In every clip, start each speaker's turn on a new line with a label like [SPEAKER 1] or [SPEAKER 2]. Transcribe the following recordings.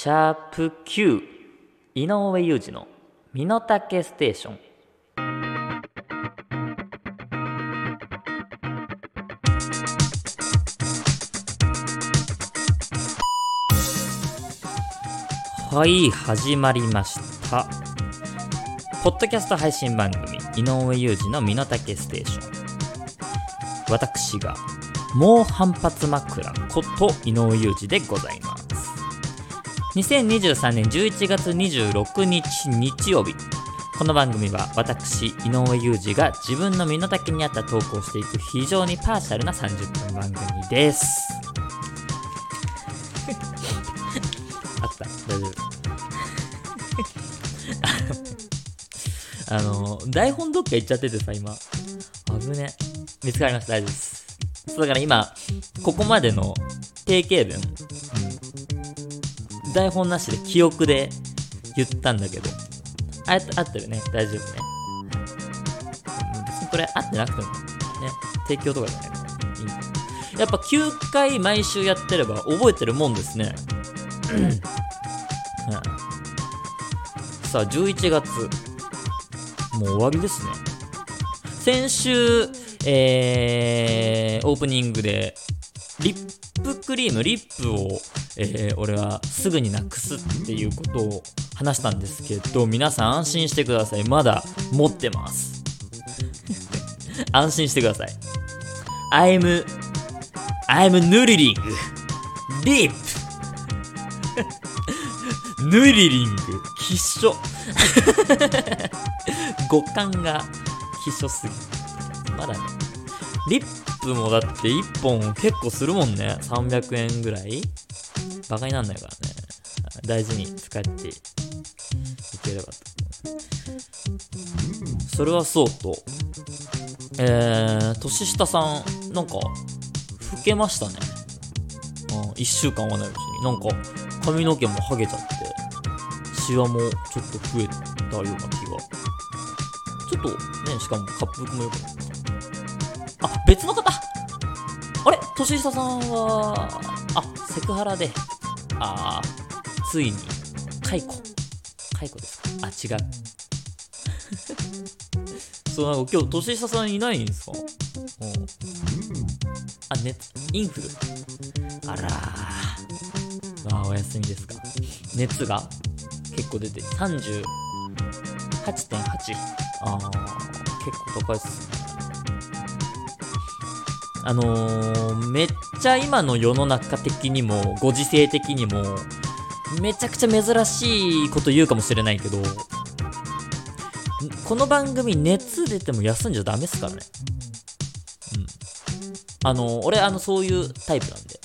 [SPEAKER 1] シャープ Q 井上裕二の身の丈ステーション。はい始まりました。ポッドキャスト配信番組井上裕二の身の丈ステーション。私が猛反発枕こと井上裕二でございます。2023年11月26日日曜日。この番組は私井上裕二が自分の身の丈に合った投稿をしていく非常にパーシャルな30分番組です。あった。大丈夫。あの台本どっか行っちゃっててさ今。危ね。見つかりました。大丈夫です。そうだから今ここまでの定型文、台本なしで記憶で言ったんだけど。あ合ってるね。大丈夫ね、別にこれ合ってなくてもね。提供とかじゃないから。いいんだやっぱ9回毎週やってれば覚えてるもんですね。う んさあ11月。もう終わりですね。先週えー、オープニングでリップクリームリップを、えー、俺はすぐになくすっていうことを話したんですけど皆さん安心してください。まだ持ってます。安心してください。I'm I'm ヌリリングリップヌリリング必勝。五感が必勝すぎ。まだね。リップもだって1本結構するもんね。300円ぐらい。バカになんないからね。大事に使っていければと。それはそうと。えー、年下さんなんか老けましたね。うん1週間はないうちに。なんか髪の毛もハゲちゃって。シワもちょっと増えたような気が。ちょっとねしかも滑腹も良くなった。あ別の方。あれ？年下さんはあセクハラで。あーついに。解雇解雇ですか？あ違う。そうなんか今日年下さんいないんですか？うん。あ熱インフル。あらー。あーお休みですか。熱が結構出て38.8あー結構高いっすあのー、めっちゃ今の世の中的にもご時世的にもめちゃくちゃ珍しいこと言うかもしれないけどこの番組熱出ても休んじゃダメっすからね。うん。あのー、俺あのそういうタイプなんで。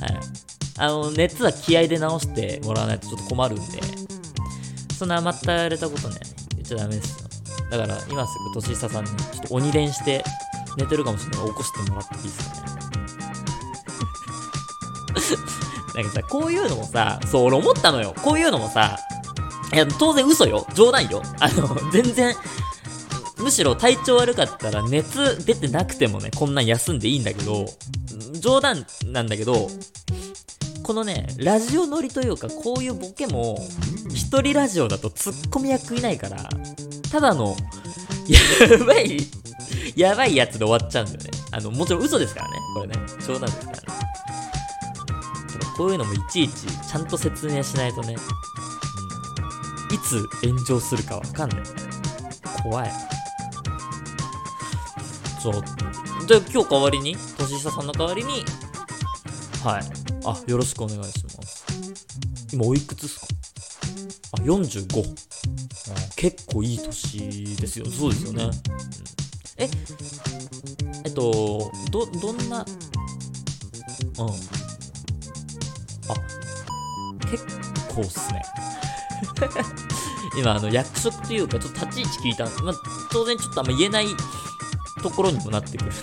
[SPEAKER 1] はい。あの熱は気合で治してもらわないとちょっと困るんで。そんな甘ったれたことね言っちゃダメですよ。だから今すぐ年下さんにちょっと鬼伝して寝てるかもしれないから起こしてもらっていいですかね なんかさ、こういうのもさ、そう、俺思ったのよ。こういうのもさ、いや、当然嘘よ。冗談よ。あの、全然、むしろ体調悪かったら熱出てなくてもね、こんなん休んでいいんだけど、冗談なんだけど、このね、ラジオ乗りというか、こういうボケも、一人ラジオだとツッコミ役いないから、ただの、やばい、やばいやつで終わっちゃうんだよね。あの、もちろん嘘ですからね。これね。冗談ですからね。こういうのもいちいちちゃんと説明しないとね、うん、いつ炎上するかわかんない。怖い。そう。で、今日代わりに、年下さんの代わりに、はい。あ、よろしくお願いします。今おいくつっすか？あ、45。結構いい年ですよ。そうですよね。うん、え、えっと、ど、どんな、うん。あ、結構っすね。今、あの、役職というか、ちょっと立ち位置聞いた。まあ、当然ちょっとあんま言えないところにもなってくるんだ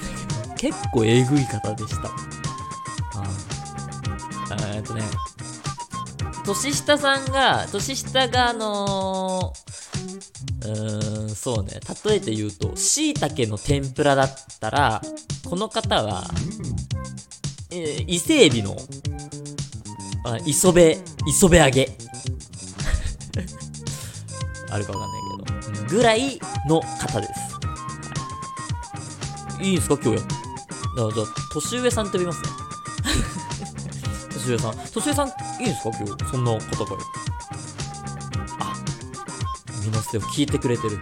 [SPEAKER 1] けど、結構えぐい方でした。あえっとね、年下さんが、年下があのー、うーん、そうね、例えて言うと、椎茸の天ぷらだったら、この方は、えー、伊勢海老のあ磯辺、磯辺揚げ。あるかわかんないけど。ぐらいの方です。いいんすか？今日や。だからじゃあ、年上さんって呼びますね。年上さん。年上さん、いいんですか？今日。そんな方が。あ、みの捨てを聞いてくれてる。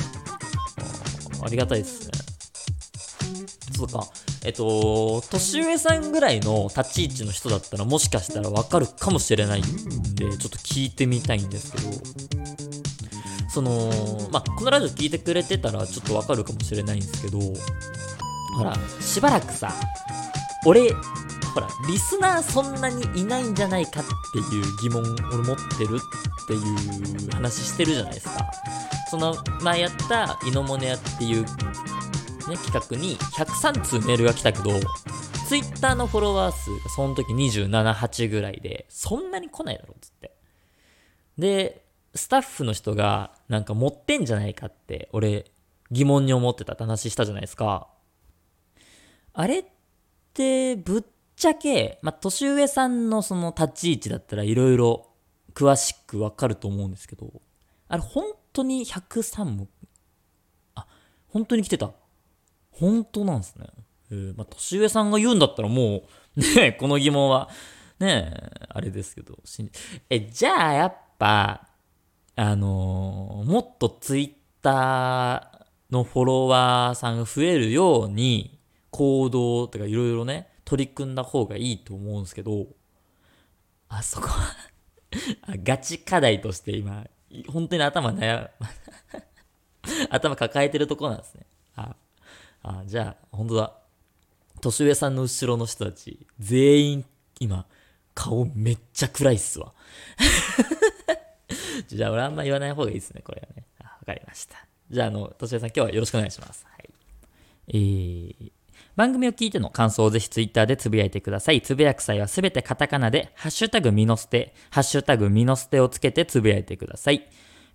[SPEAKER 1] あありがたいですね。そうか。えっと、年上さんぐらいの立ち位置の人だったらもしかしたらわかるかもしれないんで、ちょっと聞いてみたいんですけど、その、まあ、このラジオ聞いてくれてたらちょっとわかるかもしれないんですけど、ほら、しばらくさ、俺、ほら、リスナーそんなにいないんじゃないかっていう疑問俺持ってるっていう話してるじゃないですか。その前やったイノモネアっていうね、企画に103通メールが来たけど、ツイッターのフォロワー数がその時27、8ぐらいで、そんなに来ないだろっ、つって。で、スタッフの人がなんか持ってんじゃないかって、俺疑問に思ってたって話したじゃないですか。あれって、ぶっちゃけ、まあ、年上さんのその立ち位置だったらいろいろ詳しくわかると思うんですけど、あれ本当に103も、あ、本当に来てた。本当なんですね。えーまあ、年上さんが言うんだったらもう、ねこの疑問は、ねあれですけど、え、じゃあやっぱ、あのーもっとツイッターのフォロワーさんが増えるように、行動とかいろいろね、取り組んだ方がいいと思うんですけど、あそこは ガチ課題として今、本当に頭悩む 頭抱えてるとこなんですね。あ、あじゃあ、本当だ。年上さんの後ろの人たち、全員、今、顔めっちゃ暗いっすわ。じゃあ、俺あんま言わない方がいいですね、これはね。わかりました。じゃあ、あの、年上さん今日はよろしくお願いします。はい。えー、番組を聞いての感想をぜひツイッターでつぶやいてください。つぶやく際はすべてカタカナで、ハッシュタグミノステ、ハッシュタグミノステをつけてつぶやいてください。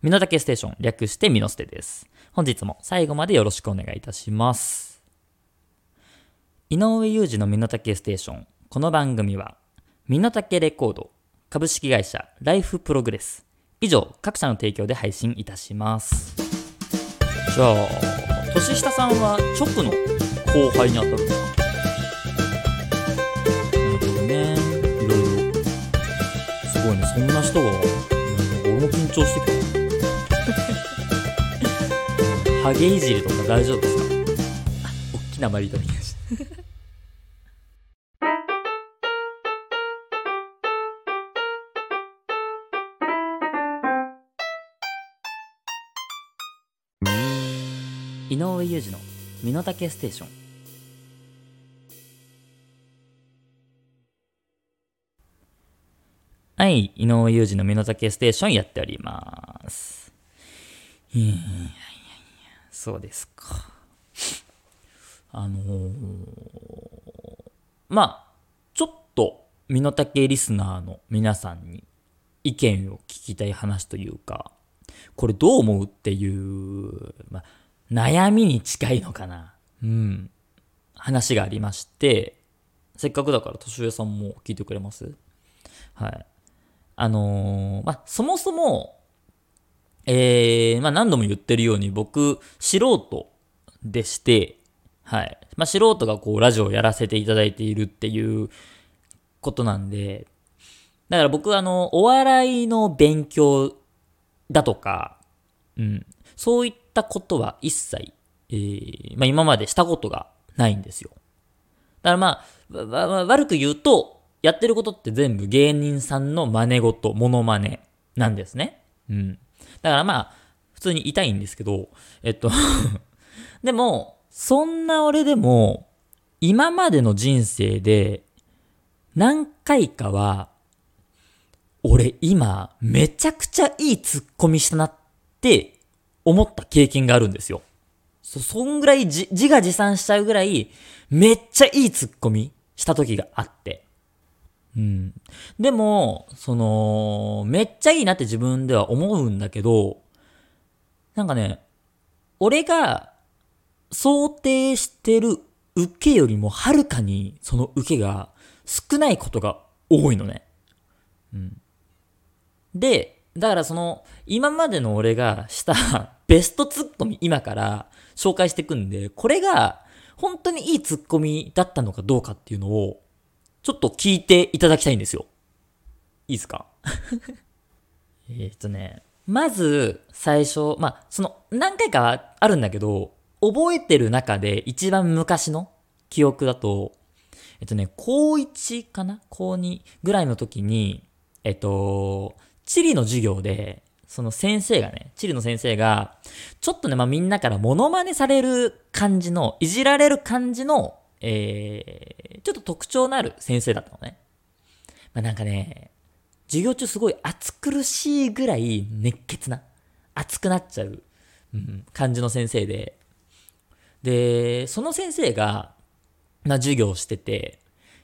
[SPEAKER 1] ミノタケステーション、略してミノステです。本日も最後までよろしくお願いいたします。井上裕二のミノタケステーション。この番組は、ミノタケレコード、株式会社、ライフプログレス。以上、各社の提供で配信いたします。じゃあ、年下さんは直の後輩に当たるのか。なるほどね。いろいろ。すごいね、そんな人が、うん俺も緊張してきた。ハゲいじりとか大丈夫ですか、おっきなマリーいただきました。井上裕二の身の丈ステーションはい井上裕二の身の丈ステーションやっておりますいやいやいやいやそうですかあのー、まあちょっと身の丈リスナーの皆さんに意見を聞きたい話というかこれどう思うっていう、まあ、悩みに近いのかな。うん。話がありまして、せっかくだから年上さんも聞いてくれます？はい。あのーまあ、そもそも、えー、まあ、何度も言ってるように僕、素人でして、はい。まあ、素人がこう、ラジオをやらせていただいているっていうことなんで、だから僕はあの、お笑いの勉強だとか、うん、そういったことは一切、えーまあ、今までしたことがないんですよ。だからまあ、わわ悪く言うと、やってることって全部芸人さんの真似事、モノマネなんですね。うん。だからまあ、普通に痛いんですけど、えっと、でも、そんな俺でも、今までの人生で、何回かは、俺今、めちゃくちゃいいツッコミしたなって思った経験があるんですよ。そ、そんぐらい自画自賛しちゃうぐらい、めっちゃいいツッコミした時があって。うん。でも、その、めっちゃいいなって自分では思うんだけど、なんかね、俺が想定してる受けよりもはるかにその受けが少ないことが多いのね。うん。で、だからその、今までの俺がした ベストツッコミ今から紹介していくんで、これが本当にいいツッコミだったのかどうかっていうのを、ちょっと聞いていただきたいんですよ。いいですか？えっとね、まず最初、まあ、その何回かはあるんだけど、覚えてる中で一番昔の記憶だと、えっとね、高1かな？高2ぐらいの時に、えっと、地理の授業で、その先生がね、地理の先生が、ちょっとね、まあ、みんなからモノマネされる感じの、いじられる感じの、えー、ちょっと特徴のある先生だったのね。まあ、なんかね、授業中すごい暑苦しいぐらい熱血な、熱くなっちゃう、うん、感じの先生で、で、その先生が、ま、授業をしてて、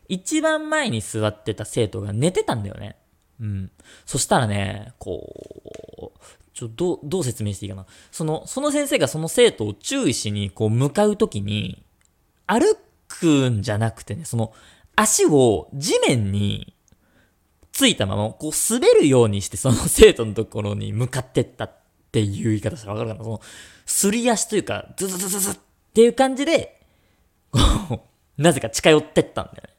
[SPEAKER 1] 一番前に座ってた生徒が寝てたんだよね。うん。そしたらね、こう、ちょ、どう、どう説明していいかな。その、その先生がその生徒を注意しに、こう、向かうときに、歩くんじゃなくてね、その、足を地面についたまま、こう、滑るようにして、その生徒のところに向かってったっていう言い方したらわかるかなその、すり足というか、ズズズズズっていう感じで、こう、なぜか近寄ってったんだよね。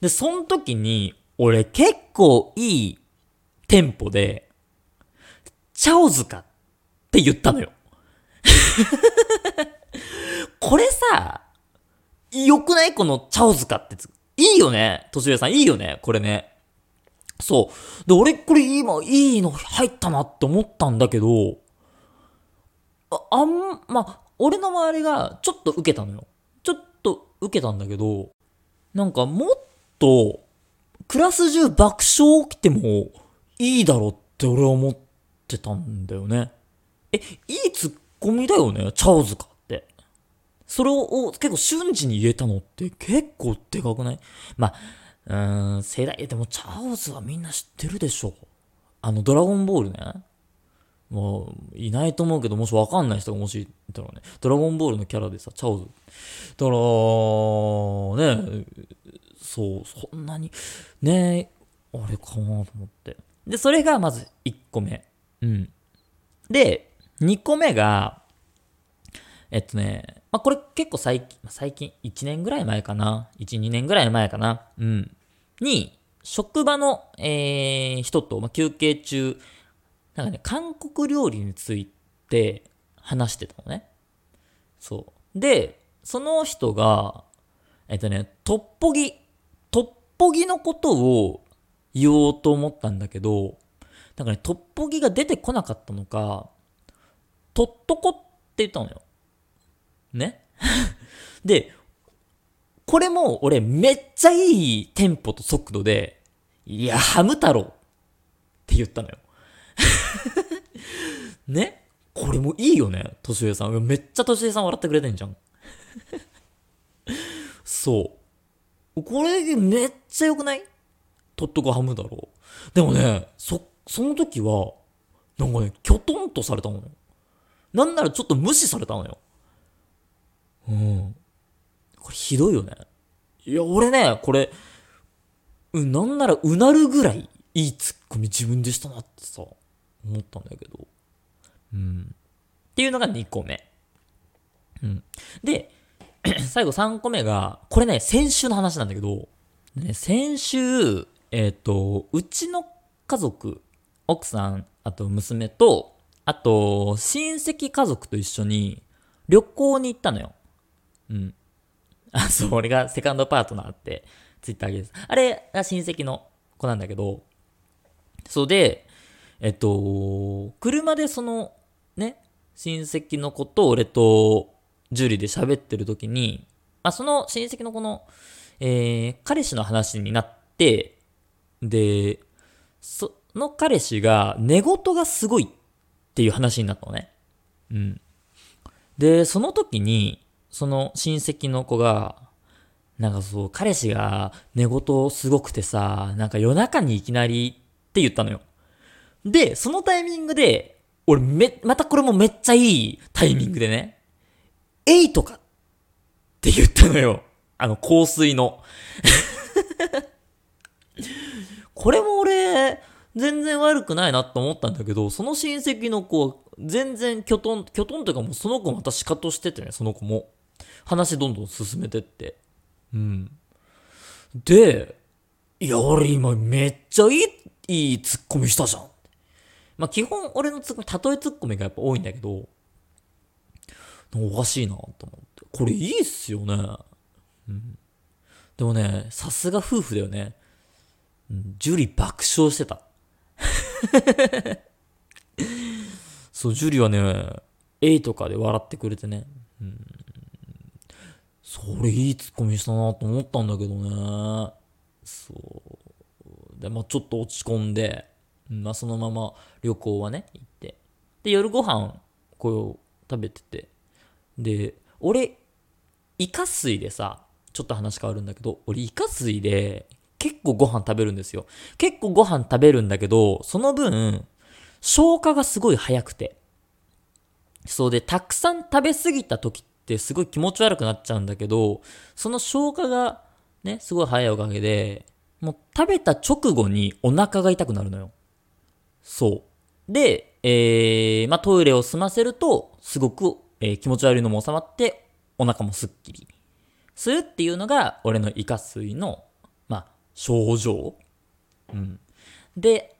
[SPEAKER 1] で、その時に、俺結構いいテンポで、チャオズかって言ったのよ。これさ、良くない？このチャオズかってつ。いいよね？年上さん、いいよね？これね。そう。で、俺これ今、いいの入ったなって思ったんだけど、あ、あん、ま俺の周りがちょっと受けたのよ。ちょっと受けたんだけど、なんかもっと、クラス中爆笑起きてもいいだろって俺は思ってたんだよね。え、いいツッコミだよね、チャオズかって。それを結構瞬時に言えたのって結構でかくない？まあ、うーん、世代、でもチャオズはみんな知ってるでしょ。あの、ドラゴンボールね。もう、いないと思うけど、もしわかんない人がもしいたらね、ドラゴンボールのキャラでさ、チャオズ。だから、ね、そう、そんなに、ねあれかなと思って。で、それがまず1個目。うん。で、2個目が、えっとね、まあ、これ結構最近、最近、1年ぐらい前かな。1、2年ぐらい前かな。うん。に、職場の、えー、人と、まあ、休憩中、なんかね、韓国料理について話してたのね。そう。で、その人が、えっとね、トッポギ、トッポギのことを言おうと思ったんだけど、なんかね、トッポギが出てこなかったのか、とっとこって言ったのよ。ね で、これも俺めっちゃいいテンポと速度で、いや、ハム太郎って言ったのよ。ね？これもいいよね、年上さん。めっちゃ年上さん笑ってくれてんじゃん。そう。これめっちゃ良くない？とっとこハムだろう。でもね、そ、その時は、なんかね、きょとんとされたのよ。なんならちょっと無視されたのよ。うん。これひどいよね。いや、俺ね、これ、うん、なんならうなるぐらいいいツッコミ自分でしたなってさ、思ったんだけど。うん。っていうのが2個目。うん。で、最後3個目が、これね、先週の話なんだけど、ね、先週、えっ、と、うちの家族、奥さん、あと娘と、あと、親戚家族と一緒に旅行に行ったのよ。うん。あ、そう、俺がセカンドパートナーってツイッター上げです。あれが親戚の子なんだけど、そうで、えっと、車でその、ね、親戚の子と俺とジュリで喋ってる時に、まあ、その親戚の子の、えー、彼氏の話になって、で、その彼氏が寝言がすごいっていう話になったのね。うん。で、その時に、その親戚の子が、なんかそう、彼氏が寝言すごくてさ、なんか夜中にいきなりって言ったのよ。で、そのタイミングで、俺め、またこれもめっちゃいいタイミングでね、エイとかって言ったのよ。あの、香水の。これも俺、全然悪くないなと思ったんだけど、その親戚の子、全然きょとん、きょとんというかもうその子また仕方しててね、その子も。話どんどん進めてって。うん。で、いや、俺今めっちゃいい、いいツッコミしたじゃん。まあ基本俺のツッコミ、例えツッコミがやっぱ多いんだけど、おかしいなと思って。これいいっすよね。うん。でもね、さすが夫婦だよね。うん、ジュリ爆笑してた。そう、ジュリはね、A とかで笑ってくれてね。うん。それいいツッコミしたなと思ったんだけどね。そう。で、まあちょっと落ち込んで、まあそのまま旅行はね、行って。で、夜ご飯、こう、食べてて。で、俺、イカ水でさ、ちょっと話変わるんだけど、俺イカ水で結構ご飯食べるんですよ。結構ご飯食べるんだけど、その分、消化がすごい早くて。そうで、たくさん食べ過ぎた時っってすごい気持ち悪くなっちゃうんだけど、その消化がね、すごい早いおかげで、もう食べた直後にお腹が痛くなるのよ。そう。で、えー、まあトイレを済ませると、すごく、えー気持ち悪いのも収まって、お腹もすっきりするっていうのが、俺のイカ水の、まあ、症状。うん。で、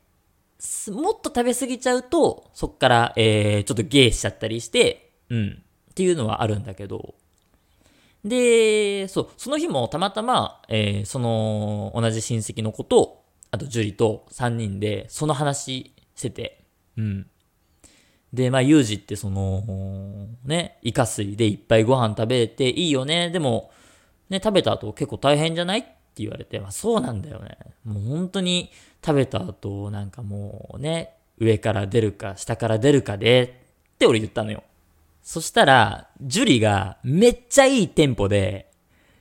[SPEAKER 1] もっと食べ過ぎちゃうと、そっから、えー、ちょっとゲーしちゃったりして、うん。っていうのはあるんだけど、で、そう、その日もたまたま、えー、その、同じ親戚の子と、あと樹里と3人で、その話してて、うん。で、まあ、ユージってその、ね、イカ水でいっぱいご飯食べていいよね。でも、ね、食べた後結構大変じゃないって言われて、まあ、そうなんだよね。もう本当に食べた後、なんかもうね、上から出るか下から出るかで、って俺言ったのよ。そしたら、ジュリがめっちゃいいテンポで、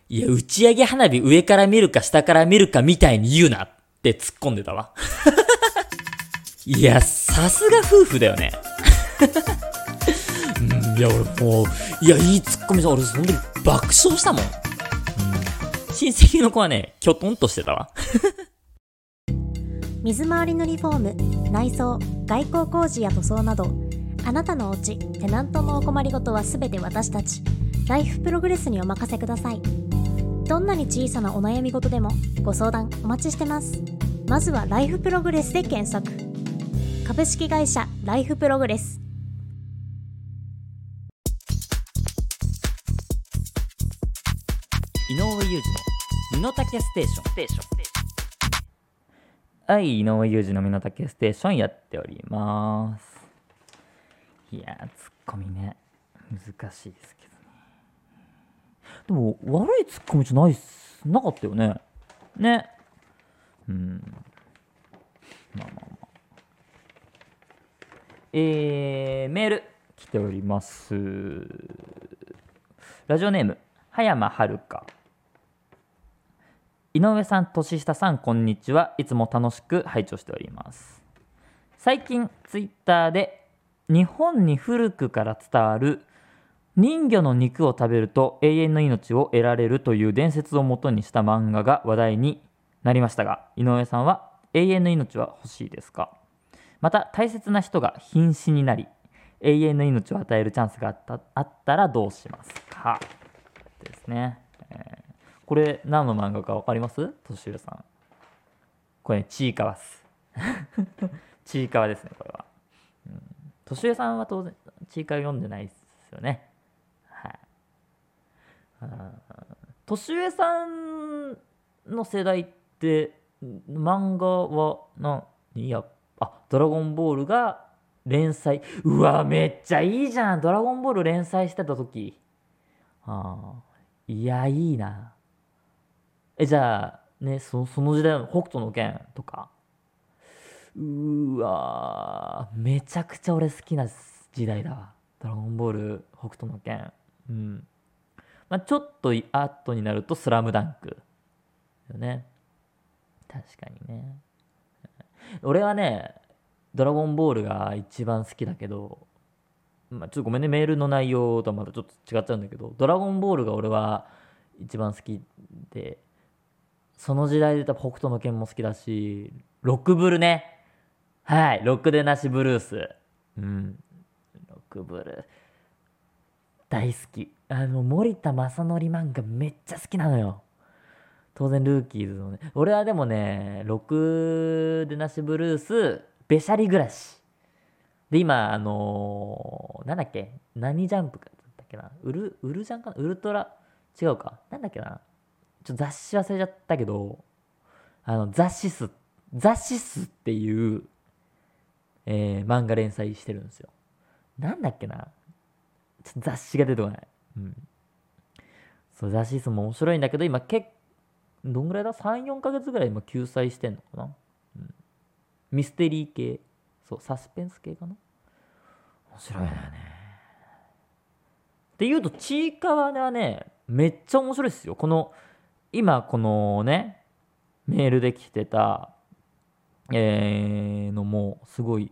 [SPEAKER 1] いや、打ち上げ花火上から見るか下から見るかみたいに言うなって突っ込んでたわ。いや、さすが夫婦だよね。いや、俺もう、いや、いいツッコミさ、俺、本当に爆笑したもん。うん、親戚の子はね、きょとんとしてたわ。
[SPEAKER 2] 水回りのリフォーム内装外交工事や塗装などあなたのお家テナントのお困りごとはすべて私たちライフプログレスにお任せくださいどんなに小さなお悩み事でもご相談お待ちしてますまずはライフプログレスで検索株式会社ライフプログレス
[SPEAKER 1] 井上裕二の身の丈ステーション。ステーション。はい、井上裕二の身の丈ステーションやっております。いやー、ツッコミね、難しいですけどね。でも、悪いツッコミじゃないっす。なかったよね。ね。うん。まあまあまあ。えー、メール来ております。ラジオネーム、葉山遥香。井上さん、年下さん、こんにちは。いつも楽しく拝聴しております。最近、ツイッターで、日本に古くから伝わる人魚の肉を食べると永遠の命を得られるという伝説をもとにした漫画が話題になりましたが、井上さんは永遠の命は欲しいですか？また、大切な人が瀕死になり、永遠の命を与えるチャンスがあったあったらどうしますか？ですね。えーこれ何の漫画か分かります？年上さん。これね、ちいかわす。ちいかわですね、これは。年上さんは当然、ちいかわ読んでないですよね。はい。年上さんの世代って、漫画は何？いや、あ、ドラゴンボールが連載。うわ、めっちゃいいじゃん。ドラゴンボール連載してた時。ああ、いや、いいな。え、じゃあ、ね、そその時代の北斗の拳とか？うわー、めちゃくちゃ俺好きな時代だわ。ドラゴンボール、北斗の拳。うん。まあ、ちょっと後になると、スラムダンク。よね。確かにね。俺はね、ドラゴンボールが一番好きだけど、まあ、ちょっとごめんね、メールの内容とはまたちょっと違っちゃうんだけど、ドラゴンボールが俺は一番好きで、その時代で言った北斗の拳も好きだし、ロックブルね。はい、ロックでなしブルース。うん。ロックブルー。大好き。あの、森田正則漫画めっちゃ好きなのよ。当然ルーキーズのね。俺はでもね、ロックでなしブルース、べしゃり暮らし。で、今、あのーなんだっけ？何ジャンプかだったっけな？ウル、ウルジャンかな？ウルトラ？違うかなんだっけな？ちょっと雑誌忘れちゃったけど、あの、雑誌ス、雑誌スっていう、えー漫画連載してるんですよ。なんだっけな雑誌が出てこない。うん。そう、雑誌スも面白いんだけど、今結どんぐらいだ ?3、4ヶ月ぐらい今救済してんのかな、うん、ミステリー系。そう、サスペンス系かな面白いのよね。っていうと、ちいかわはね、めっちゃ面白いですよ。この、今このね、メールで来てた、えー、のもすごい。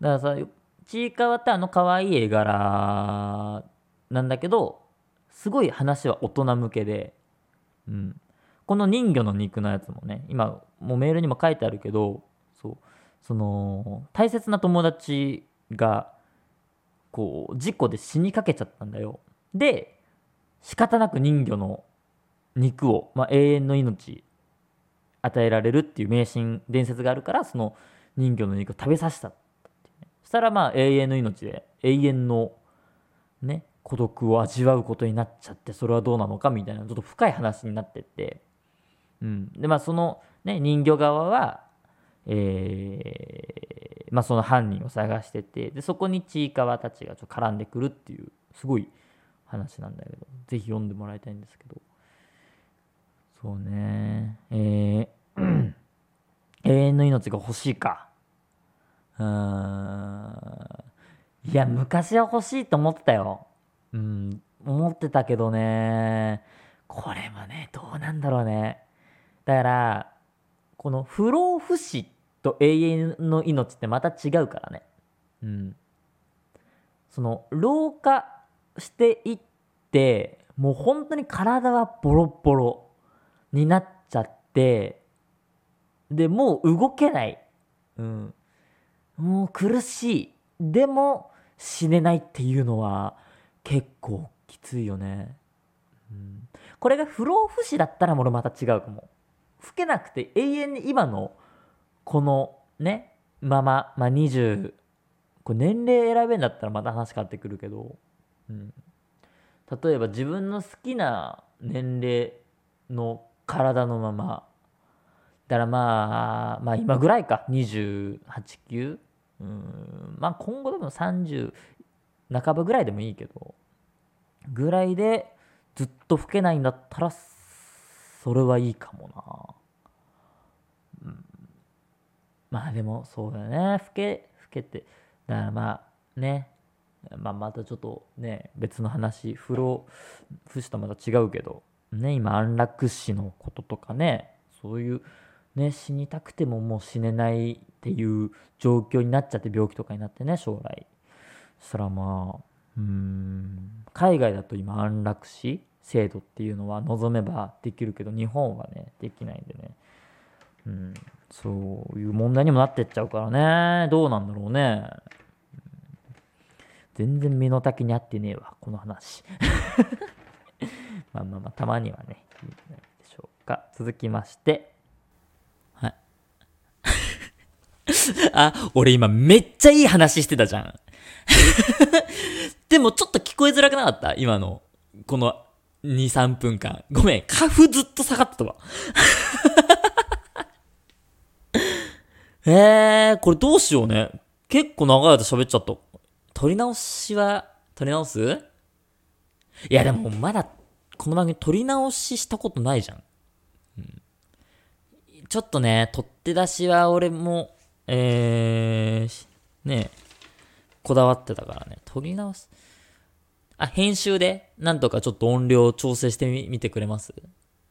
[SPEAKER 1] だからさ、ちいかわってあの可愛い絵柄なんだけど、すごい話は大人向けで、うん。この人魚の肉のやつもね、今、もうメールにも書いてあるけど、そう、その、大切な友達が、こう、事故で死にかけちゃったんだよ。で、仕方なく人魚の肉を、まあ、永遠の命与えられるっていう迷信伝説があるからその人魚の肉を食べさせたそしたらまあ永遠の命で永遠のね孤独を味わうことになっちゃってそれはどうなのかみたいなちょっと深い話になってって、うん、でまあその、ね、人魚側はえーまあ、その犯人を探しててでそこにちいかわたちがちょっと絡んでくるっていうすごい話なんだけどぜひ読んでもらいたいんですけど。そうね。えー永遠の命が欲しいか。うーん。いや昔は欲しいと思ってたよ。うん。思ってたけどね。これもねどうなんだろうね。だからこの不老不死と永遠の命ってまた違うからね。うん。その老化していってもう本当に体はボロボロになっちゃってでもう動けない、うん、もう苦しい。でも死ねないっていうのは結構きついよね、うん、これが不老不死だったら俺また違うかも。老けなくて永遠に今のこのねまま、まあ、20これ年齢選べんだったらまた話変わってくるけど、うん、例えば自分の好きな年齢の体のままだからまあまあ今ぐらいか。289うんまあ今後でも30半ばぐらいでもいいけど。ぐらいでずっと老けないんだったらそれはいいかもな、うん、まあでもそうだよね。老け老けて。だからまあね。まあまたちょっとね別の話不老不死とまた違うけど。ね今安楽死のこととかね。そういうね死にたくてももう死ねないっていう状況になっちゃって病気とかになってね将来。そしたらまあうん海外だと今安楽死制度っていうのは望めばできるけど日本はねできないんでね。うんそういう問題にもなってっちゃうからね。どうなんだろうね。うん全然身の丈に合ってねえわこの話。まあまあまあたまにはねいいんじゃないでしょうか。続きましてはい あ俺今めっちゃいい話してたじゃん。でもちょっと聞こえづらくなかった？今の。この2、3分間。ごめん。花粉ずっと下がってたわ。えー、これどうしようね。結構長い間喋っちゃった。撮り直しは、撮り直す？いやでもまだ、この番組撮り直ししたことないじゃん。うん、ちょっとね、取って出しは俺も、えー、ねこだわってたからね、撮り直す。あ、編集で、なんとかちょっと音量調整してみ、てくれます？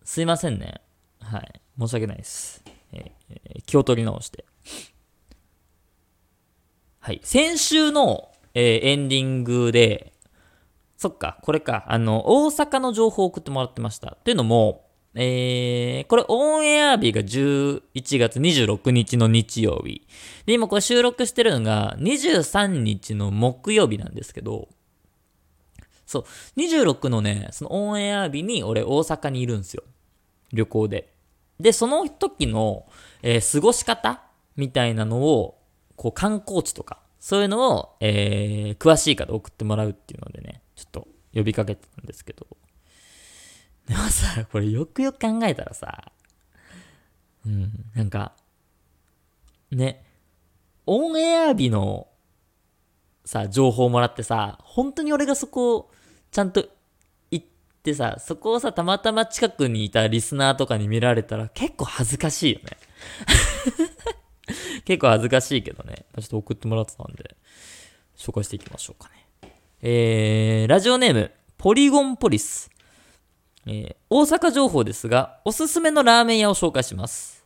[SPEAKER 1] すいませんね。はい。申し訳ないです。えー、気を取り直して。はい。先週の、えーエンディングで、そっか、これか、あの、大阪の情報を送ってもらってました。っていうのも、えー、これオンエア日が11月26日の日曜日。で、今これ収録してるのが23日の木曜日なんですけど、そう、26のね、そのオンエア日に俺大阪にいるんですよ。旅行で。で、その時の、えー、過ごし方みたいなのを、こう観光地とか、そういうのを、えー、詳しい方送ってもらうっていうのでね、ちょっと呼びかけてたんですけど。でもさ、これよくよく考えたらさ、うん、なんか、ね、オンエア日のさ、情報をもらってさ、本当に俺がそこをちゃんと行ってさ、そこをさ、たまたま近くにいたリスナーとかに見られたら結構恥ずかしいよね。結構恥ずかしいけどね。ちょっと送ってもらってたんで、紹介していきましょうかね。えー、ラジオネーム、ポリゴンポリス。えー、大阪情報ですが、おすすめのラーメン屋を紹介します。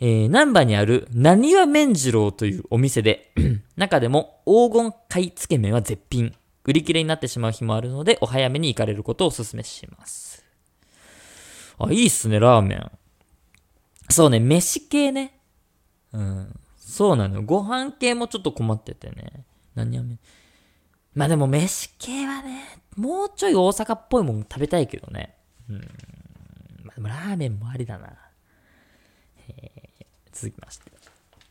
[SPEAKER 1] えー、南波にある、なにわ麺次郎というお店で、中でも黄金貝つけ麺は絶品。売り切れになってしまう日もあるので、お早めに行かれることをお勧めします。あ、いいっすね、ラーメン。そうね、飯系ね。うん。そうなのよ。ご飯系もちょっと困っててね。何やめ。まあでも飯系はね、もうちょい大阪っぽいもの食べたいけどね。うん。まあでもラーメンもありだな。え、続きまして。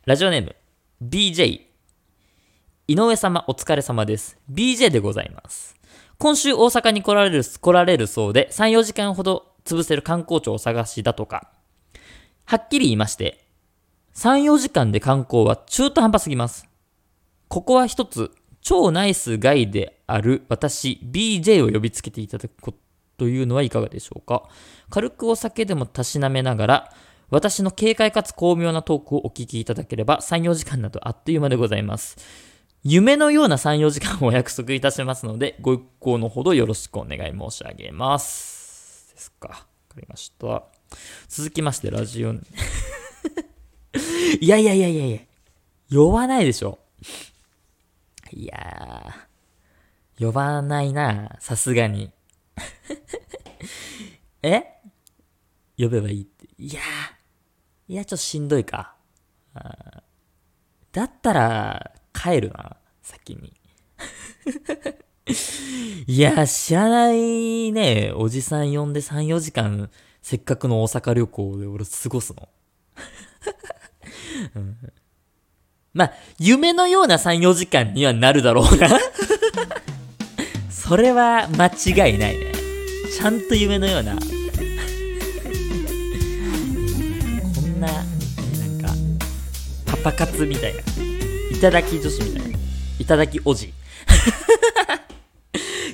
[SPEAKER 1] ラジオネーム、BJ。井上様お疲れ様です。BJ でございます。今週大阪に来られる、来られるそうで、3、4時間ほど潰せる観光地を探しだとか。はっきり言いまして、3、4時間で観光は中途半端すぎます。ここは一つ、超ナイスガイである私、BJ を呼びつけていただくことというのはいかがでしょうか？軽くお酒でもたしなめながら、私の軽快かつ巧妙なトークをお聞きいただければ3、4時間などあっという間でございます。夢のような3、4時間をお約束いたしますので、ご一行のほどよろしくお願い申し上げます。ですか。わかりました。続きまして、ラジオ。いやいやいやいやいや、呼ばないでしょ。いやー、呼ばないな、さすがに。え？呼べばいいって。いやー、いや、ちょっとしんどいか。だったら、帰るな、先に。いや、知らないね、おじさん呼んで3、4時間、せっかくの大阪旅行で俺過ごすの。うん、まあ、夢のような3、4時間にはなるだろうな それは間違いないね。ちゃんと夢のような。こんな、なんか、パパ活みたいな。いただき女子みたいな。いただきおじ。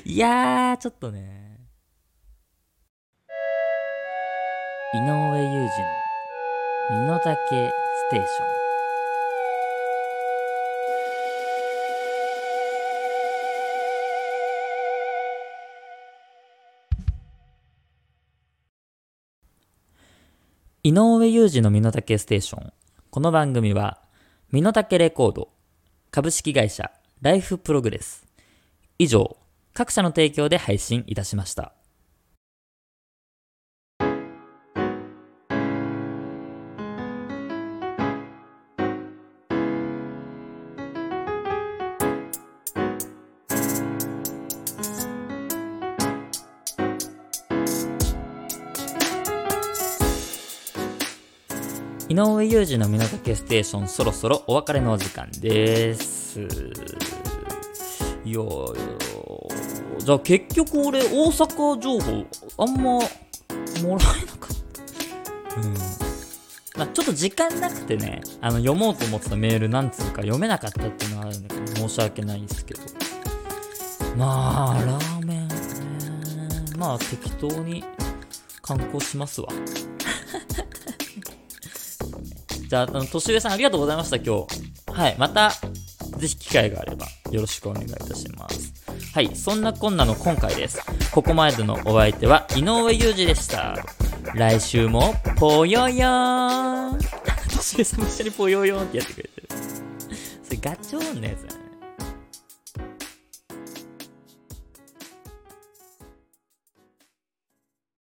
[SPEAKER 1] いやー、ちょっとね。井上裕二の身の丈ステーション。井上裕二の身の丈ステーション。この番組は、身の丈レコード、株式会社、ライフプログレス。以上、各社の提供で配信いたしました。井上裕二の身の丈ステーションそろそろお別れのお時間です。いやじゃあ結局俺大阪情報あんまもらえなかった。うん。まあ、ちょっと時間なくてね、あの読もうと思ってたメールなんつうか読めなかったっていうのはあるんだけど、申し訳ないんですけど。まあ、ラーメンね。まあ適当に観光しますわ。じゃあ、あの、年上さんありがとうございました、今日。はい、また、ぜひ機会があれば、よろしくお願いいたします。はい、そんなこんなの今回です。ここまでのお相手は、井上裕二でした。来週も、ぽよよーん。年上さんも一緒にぽよよーんってやってくれてる。それガチョーンのやつだ